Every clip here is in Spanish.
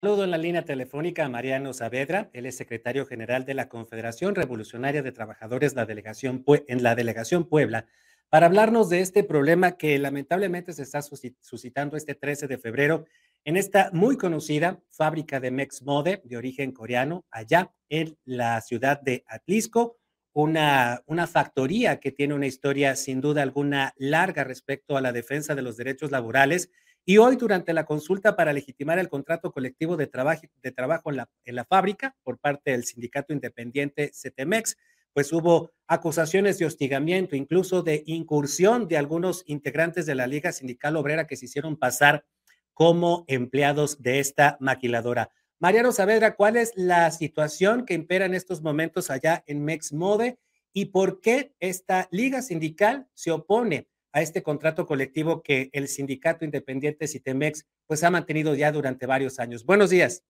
Saludo en la línea telefónica a Mariano Saavedra, él es secretario general de la Confederación Revolucionaria de Trabajadores la delegación en la delegación Puebla, para hablarnos de este problema que lamentablemente se está suscitando este 13 de febrero en esta muy conocida fábrica de Mex Mode de origen coreano, allá en la ciudad de Atlisco, una, una factoría que tiene una historia sin duda alguna larga respecto a la defensa de los derechos laborales y hoy, durante la consulta para legitimar el contrato colectivo de trabajo, de trabajo en, la, en la fábrica por parte del sindicato independiente CTMEX, pues hubo acusaciones de hostigamiento, incluso de incursión de algunos integrantes de la Liga Sindical Obrera que se hicieron pasar como empleados de esta maquiladora. Mariano Saavedra, ¿cuál es la situación que impera en estos momentos allá en Mexmode y por qué esta liga sindical se opone a este contrato colectivo que el sindicato independiente Citemex pues ha mantenido ya durante varios años. Buenos días.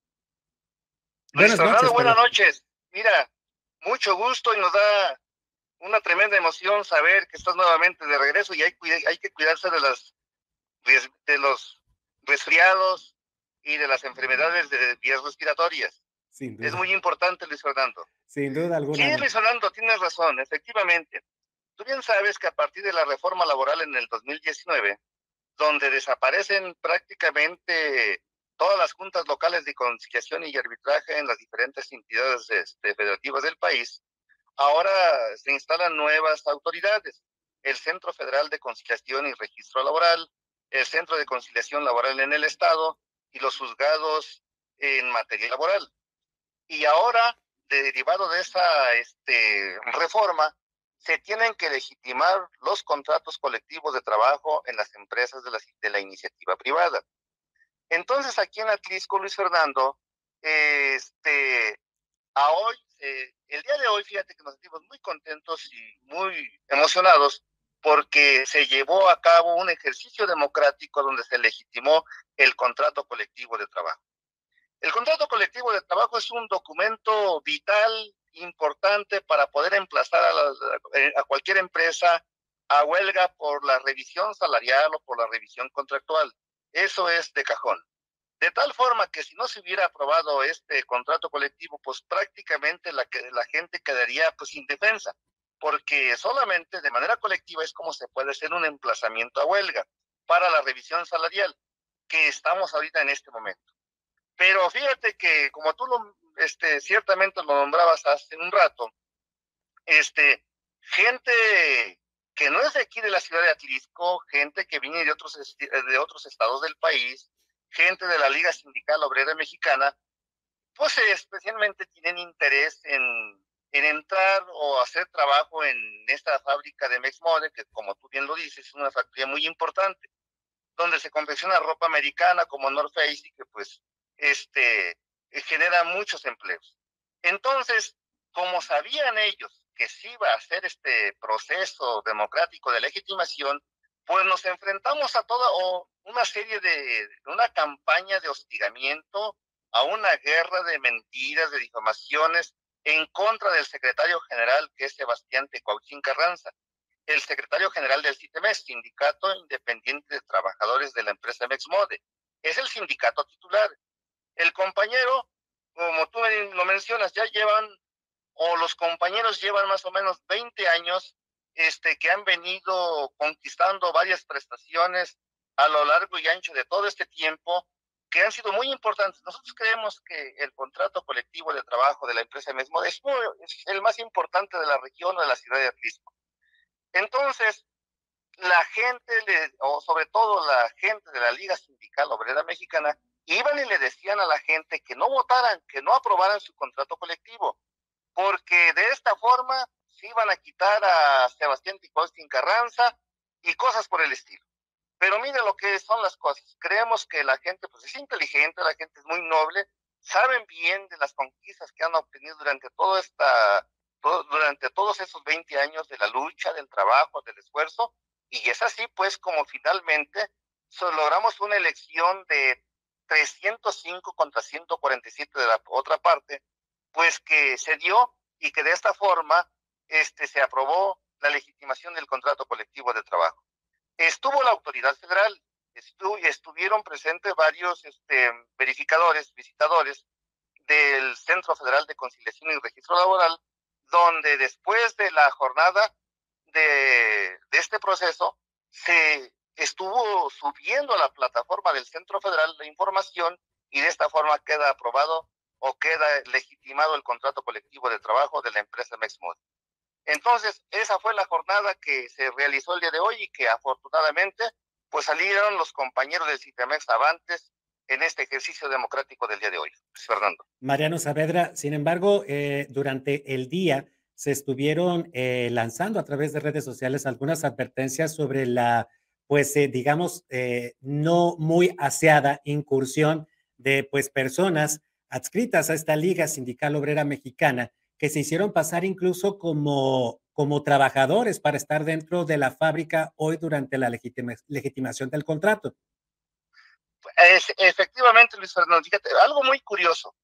buenas noches. Buenas noches. Mira, mucho gusto y nos da una tremenda emoción saber que estás nuevamente de regreso y hay, hay que cuidarse de las de los resfriados y de las enfermedades de vías respiratorias. Es muy importante, Luis Fernando. Sin duda alguna. Sí, Luis Fernando, tienes razón, efectivamente. Tú bien sabes que a partir de la reforma laboral en el 2019, donde desaparecen prácticamente todas las juntas locales de conciliación y arbitraje en las diferentes entidades este, federativas del país, ahora se instalan nuevas autoridades. El Centro Federal de Conciliación y Registro Laboral, el Centro de Conciliación Laboral en el Estado y los juzgados en materia laboral. Y ahora, derivado de esa este, reforma, se tienen que legitimar los contratos colectivos de trabajo en las empresas de la, iniciativa privada. Entonces, aquí en Atlisco, Luis Fernando, este, hoy, eh, el día de hoy, fíjate que nos sentimos muy contentos y muy emocionados porque se llevó a cabo un ejercicio democrático donde se legitimó el contrato colectivo de trabajo. El contrato colectivo de trabajo es un documento vital importante para poder emplazar eh, a, cualquier empresa a huelga por la revisión salarial o por la revisión contractual. Eso es de cajón. De tal forma que si no se hubiera aprobado este contrato colectivo, pues prácticamente la, gente quedaría pues indefensa, porque solamente de manera colectiva es como se puede hacer un emplazamiento a huelga para la revisión salarial, que estamos ahorita en este momento. Pero fíjate que como tú lo este, ciertamente lo nombrabas hace un rato, este, gente que no es de aquí de la ciudad de Atlisco, gente que viene de otros, de otros estados del país, gente de la Liga Sindical Obrera Mexicana, pues especialmente tienen interés en, en entrar o hacer trabajo en esta fábrica de Mexmode, que como tú bien lo dices, es una factoría muy importante, donde se confecciona ropa americana como North Face y que pues este, genera muchos empleos. Entonces, como sabían ellos que se iba a hacer este proceso democrático de legitimación, pues nos enfrentamos a toda o una serie de, una campaña de hostigamiento, a una guerra de mentiras, de difamaciones en contra del secretario general, que es Sebastián Tecuauchín Carranza, el secretario general del CITEMES, Sindicato Independiente de Trabajadores de la empresa Mexmode. Es el sindicato titular. El compañero, como tú lo mencionas, ya llevan, o los compañeros llevan más o menos 20 años este, que han venido conquistando varias prestaciones a lo largo y ancho de todo este tiempo, que han sido muy importantes. Nosotros creemos que el contrato colectivo de trabajo de la empresa Mesmo es, el más importante de la región o de la ciudad de Atlisco. Entonces, la gente, o sobre todo la gente de la Liga Sindical Obrera Mexicana, iban y le decían a la gente que no votaran, que no aprobaran su contrato colectivo, porque de esta forma se iban a quitar a Sebastián Ticostin Carranza y cosas por el estilo. Pero mire lo que son las cosas. Creemos que la gente pues, es inteligente, la gente es muy noble, saben bien de las conquistas que han obtenido durante todo esta, durante todos esos 20 años de la lucha, del trabajo, del esfuerzo, y es así pues como finalmente logramos una elección de 305 contra 147 de la otra parte, pues que se dio y que de esta forma este, se aprobó la legitimación del contrato colectivo de trabajo. Estuvo la autoridad federal, estuvieron presentes varios este, verificadores, visitadores del Centro Federal de Conciliación y Registro Laboral, donde después de la jornada de este proceso se estuvo subiendo a la plataforma del Centro Federal de Información y de esta forma queda aprobado o queda legitimado el contrato colectivo de trabajo de la empresa Mexmod. Entonces, esa fue la jornada que se realizó el día de hoy y que afortunadamente pues salieron los compañeros del Citemex Avantes en este ejercicio democrático del día de hoy. Fernando. Mariano Saavedra, sin embargo, eh, durante el día se estuvieron eh, lanzando a través de redes sociales algunas advertencias sobre la, pues, eh, digamos, no muy aseada incursión de, pues, personas adscritas a esta Liga Sindical Obrera Mexicana que se hicieron pasar incluso como, como trabajadores para estar dentro de la fábrica hoy durante la legitimación del contrato. efectivamente, Luis Fernando, fíjate, algo muy curioso.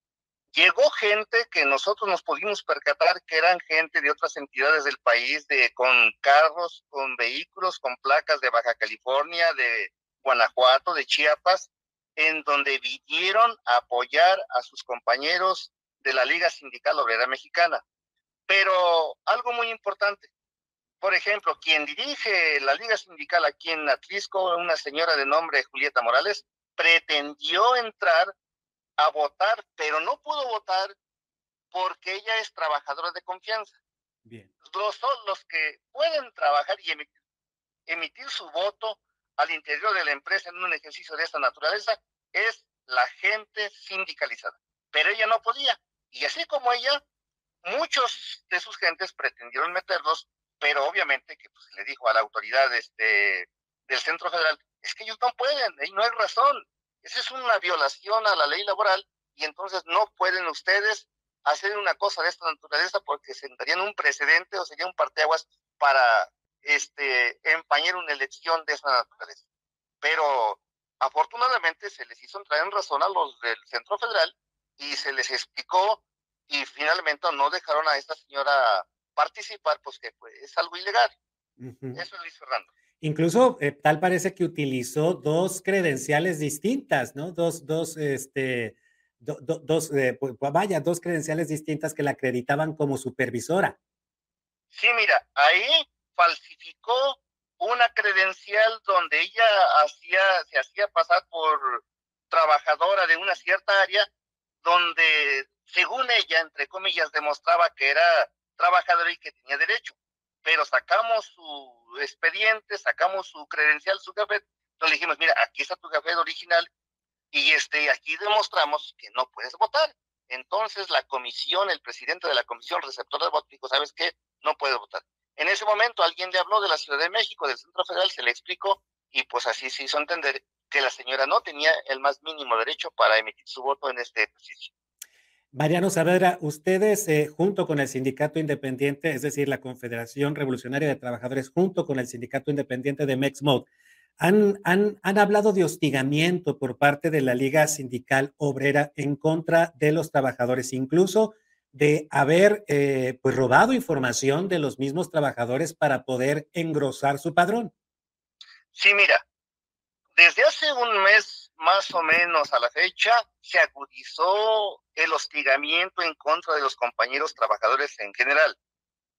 Llegó gente que nosotros nos pudimos percatar que eran gente de otras entidades del país, de, con carros, con vehículos, con placas de Baja California, de Guanajuato, de Chiapas, en donde vinieron a apoyar a sus compañeros de la Liga Sindical Obrera Mexicana. Pero algo muy importante, por ejemplo, quien dirige la Liga Sindical aquí en Atlisco, una señora de nombre Julieta Morales, pretendió entrar a votar, pero no pudo votar porque ella es trabajadora de confianza. Bien. Los, los que pueden trabajar y emitir, emitir su voto al interior de la empresa en un ejercicio de esta naturaleza es la gente sindicalizada. Pero ella no podía. Y así como ella, muchos de sus gentes pretendieron meterlos, pero obviamente que pues, le dijo a la autoridad este, del Centro Federal, es que ellos no pueden, y no hay razón. Esa es una violación a la ley laboral y entonces no pueden ustedes hacer una cosa de esta naturaleza porque sentarían un precedente o sería un parteaguas para este, empañar una elección de esa naturaleza. Pero afortunadamente se les hizo entrar en razón a los del Centro Federal y se les explicó y finalmente no dejaron a esta señora participar, pues que es algo ilegal. Eso es Luis Fernando. Incluso eh, tal parece que utilizó dos credenciales distintas, ¿no? Dos, dos, este, dos, eh, pues, vaya, dos credenciales distintas que la acreditaban como supervisora. Sí, mira, ahí falsificó una credencial donde ella hacía, se hacía pasar por trabajadora de una cierta área donde, según ella, entre comillas, demostraba que era trabajadora y que tenía derecho. Pero sacamos su expediente, sacamos su credencial, su café, le dijimos, mira, aquí está tu café original y este, aquí demostramos que no puedes votar. Entonces la comisión, el presidente de la comisión receptor de votos dijo, ¿sabes qué? No puedes votar. En ese momento alguien le habló de la Ciudad de México, del Centro Federal, se le explicó y pues así se hizo entender que la señora no tenía el más mínimo derecho para emitir su voto en este ejercicio. Mariano Saavedra, ustedes eh, junto con el sindicato independiente, es decir, la Confederación Revolucionaria de Trabajadores, junto con el sindicato independiente de MEXMOD, han, han, han, hablado de hostigamiento por parte de la Liga Sindical Obrera en contra de los trabajadores, incluso de haber eh, pues robado información de los mismos trabajadores para poder engrosar su padrón. Sí, mira, desde hace un mes más o menos a la fecha se agudizó el hostigamiento en contra de los compañeros trabajadores en general.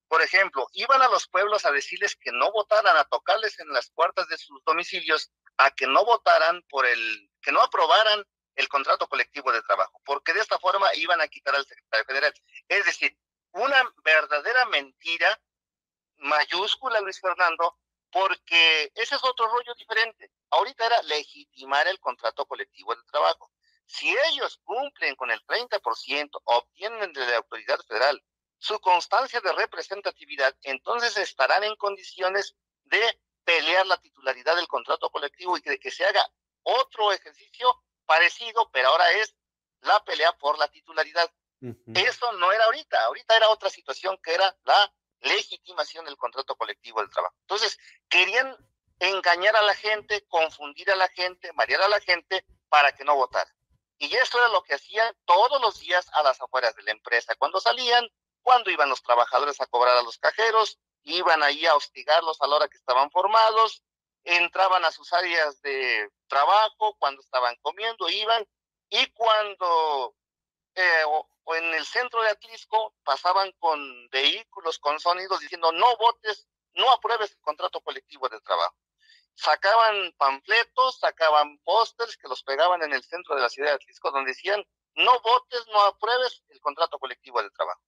Por ejemplo, iban a los pueblos a decirles que no votaran, a tocarles en las puertas de sus domicilios, a que no votaran por el, que no aprobaran el contrato colectivo de trabajo, porque de esta forma iban a quitar al secretario federal. Es decir, una verdadera mentira mayúscula, Luis Fernando, porque ese es otro rollo diferente. Ahorita era legitimar el contrato colectivo de trabajo. Si ellos cumplen con el 30%, obtienen de la autoridad federal su constancia de representatividad, entonces estarán en condiciones de pelear la titularidad del contrato colectivo y de que se haga otro ejercicio parecido, pero ahora es la pelea por la titularidad. Eso no era ahorita, ahorita era otra situación que era la legitimación del contrato colectivo del trabajo. Entonces, querían engañar a la gente, confundir a la gente, marear a la gente para que no votara. Y eso era lo que hacían todos los días a las afueras de la empresa. Cuando salían, cuando iban los trabajadores a cobrar a los cajeros, iban ahí a hostigarlos a la hora que estaban formados, entraban a sus áreas de trabajo, cuando estaban comiendo, iban, y cuando eh, o, en el centro de Atlisco pasaban con vehículos, con sonidos diciendo no votes, no apruebes el contrato colectivo de trabajo. Sacaban panfletos, sacaban pósters que los pegaban en el centro de la ciudad de Atlisco donde decían no votes, no apruebes el contrato colectivo de trabajo.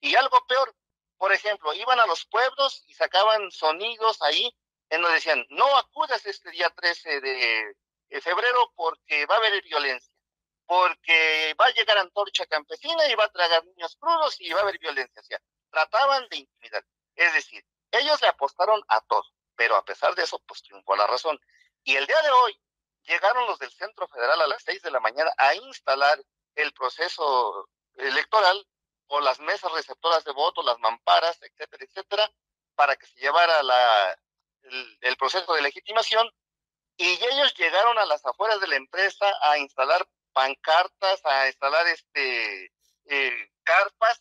Y algo peor, por ejemplo, iban a los pueblos y sacaban sonidos ahí en donde decían, no acudas este día 13 de febrero porque va a haber violencia, porque va a llegar antorcha campesina y va a tragar niños crudos y va a haber violencia. O trataban de intimidar. Es decir, ellos le apostaron a todo, pero a pesar de eso, pues triunfó la razón. Y el día de hoy llegaron los del Centro Federal a las 6 de la mañana a instalar el proceso electoral o las mesas receptoras de votos, las mamparas, etcétera, etcétera, para que se llevara la, el, proceso de legitimación. Y ellos llegaron a las afueras de la empresa a instalar pancartas, a instalar este eh, carpas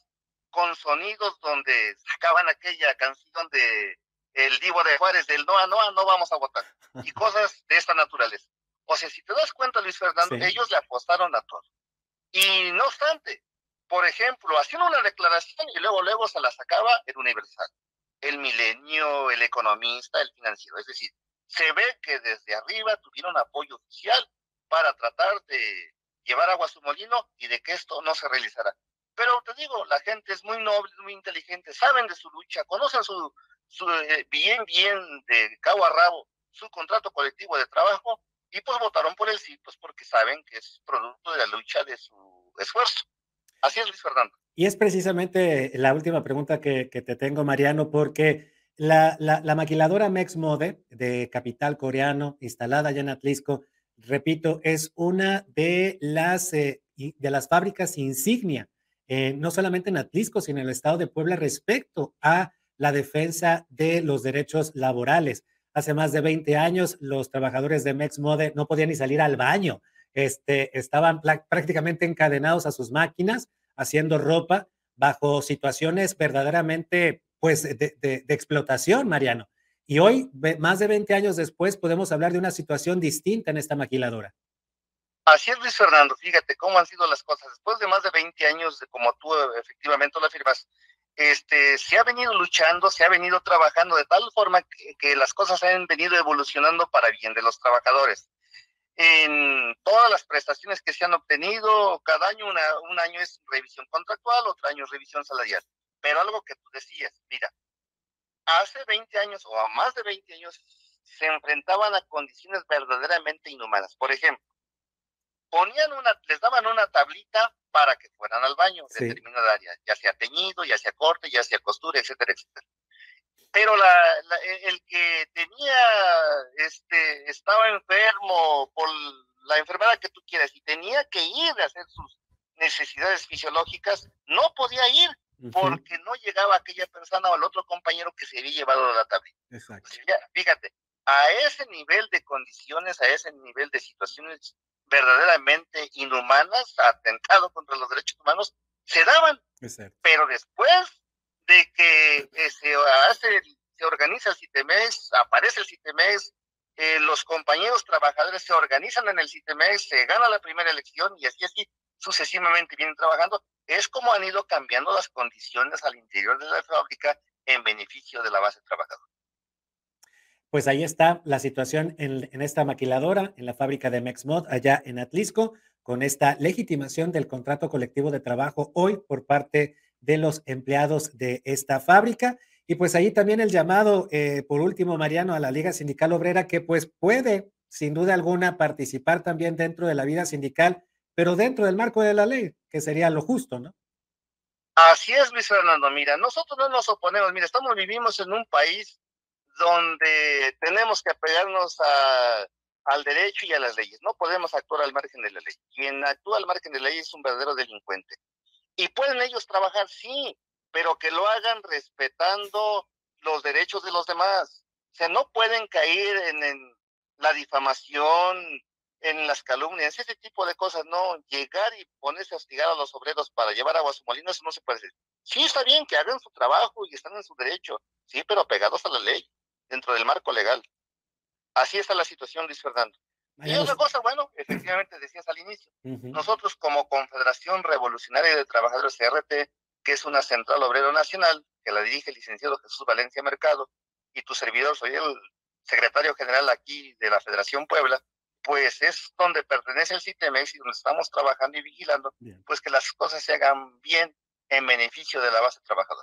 con sonidos donde sacaban aquella canción de el Divo de Juárez del no, no, no vamos a votar y cosas de esta naturaleza. O sea, si te das cuenta, Luis Fernando, ellos le apostaron a todo. Y no obstante, por ejemplo, haciendo una declaración y luego luego se la sacaba el Universal, el Milenio, el Economista, el Financiero. Es decir, se ve que desde arriba tuvieron apoyo oficial para tratar de llevar agua a su molino y de que esto no se realizara. Pero te digo, la gente es muy noble, muy inteligente, saben de su lucha, conocen su, su eh, bien, bien de cabo a rabo su contrato colectivo de trabajo y pues votaron por el sí, pues porque saben que es producto de la lucha de su esfuerzo. Así es, Luis Fernando. Y es precisamente la última pregunta que, te tengo, Mariano, porque la, la, maquiladora Mexmode de capital coreano, instalada allá en Atlisco, repito, es una de las, eh, de las fábricas insignia, eh, no solamente en Atlisco, sino en el estado de Puebla respecto a la defensa de los derechos laborales. Hace más de 20 años, los trabajadores de Mexmode no podían ni salir al baño este, estaban prácticamente encadenados a sus máquinas haciendo ropa bajo situaciones verdaderamente pues de, explotación, Mariano. Y hoy, más de 20 años después, podemos hablar de una situación distinta en esta maquiladora. Así es, Luis Fernando. Fíjate cómo han sido las cosas. Después de más de 20 años, como tú efectivamente lo afirmas, este, se ha venido luchando, se ha venido trabajando de tal forma que las cosas han venido evolucionando para bien de los trabajadores en todas las prestaciones que se han obtenido, cada año un año es revisión contractual, otro año es revisión salarial. Pero algo que tú decías, mira, hace 20 años o a más de 20 años se enfrentaban a condiciones verdaderamente inhumanas. Por ejemplo, ponían una, les daban una tablita para que fueran al baño de determinada área, ya sea teñido, ya sea corte, ya sea costura, etcétera, etcétera. Pero la, e, el que tenía, este, estaba enfermo por la enfermedad que tú quieras y tenía que ir a hacer sus necesidades fisiológicas, no podía ir porque no llegaba aquella persona o el otro compañero que se había llevado la tablita. Exacto. fíjate, a ese nivel de condiciones, a ese nivel de situaciones verdaderamente inhumanas, atentado contra los derechos humanos, se daban. Pero después de que eh, se hace, se organiza el CITEMES, aparece el CITEMES, eh, los compañeros trabajadores se organizan en el CITEMES, se gana la primera elección y así así sucesivamente vienen trabajando. Es como han ido cambiando las condiciones al interior de la fábrica en beneficio de la base trabajadora. Pues ahí está la situación en, esta maquiladora, en la fábrica de Mexmod, allá en Atlisco, con esta legitimación del contrato colectivo de trabajo hoy por parte de los empleados de esta fábrica. Y pues ahí también el llamado, eh, por último, Mariano, a la Liga Sindical Obrera, que pues puede, sin duda alguna, participar también dentro de la vida sindical, pero dentro del marco de la ley, que sería lo justo, ¿no? Así es, Luis Fernando. Mira, nosotros no nos oponemos. Mira, estamos, vivimos en un país donde tenemos que apegarnos a, al derecho y a las leyes. No podemos actuar al margen de la ley. Quien actúa al margen de la ley es un verdadero delincuente. Y pueden ellos trabajar, sí, pero que lo hagan respetando los derechos de los demás. O sea, no pueden caer en, la difamación, en las calumnias, ese tipo de cosas, no. Llegar y ponerse a hostigar a los obreros para llevar agua a su molino, eso no se puede hacer. Sí, está bien que hagan su trabajo y están en su derecho, sí, pero pegados a la ley, dentro del marco legal. Así está la situación, Luis Fernando. Y otra cosa, bueno, efectivamente decías al inicio, nosotros como Confederación Revolucionaria de Trabajadores CRT, que es una central obrero nacional, que la dirige el licenciado Jesús Valencia Mercado, y tu servidor, soy el secretario general aquí de la Federación Puebla, pues es donde pertenece el CITEMEX y donde estamos trabajando y vigilando, pues que las cosas se hagan bien en beneficio de la base trabajadora.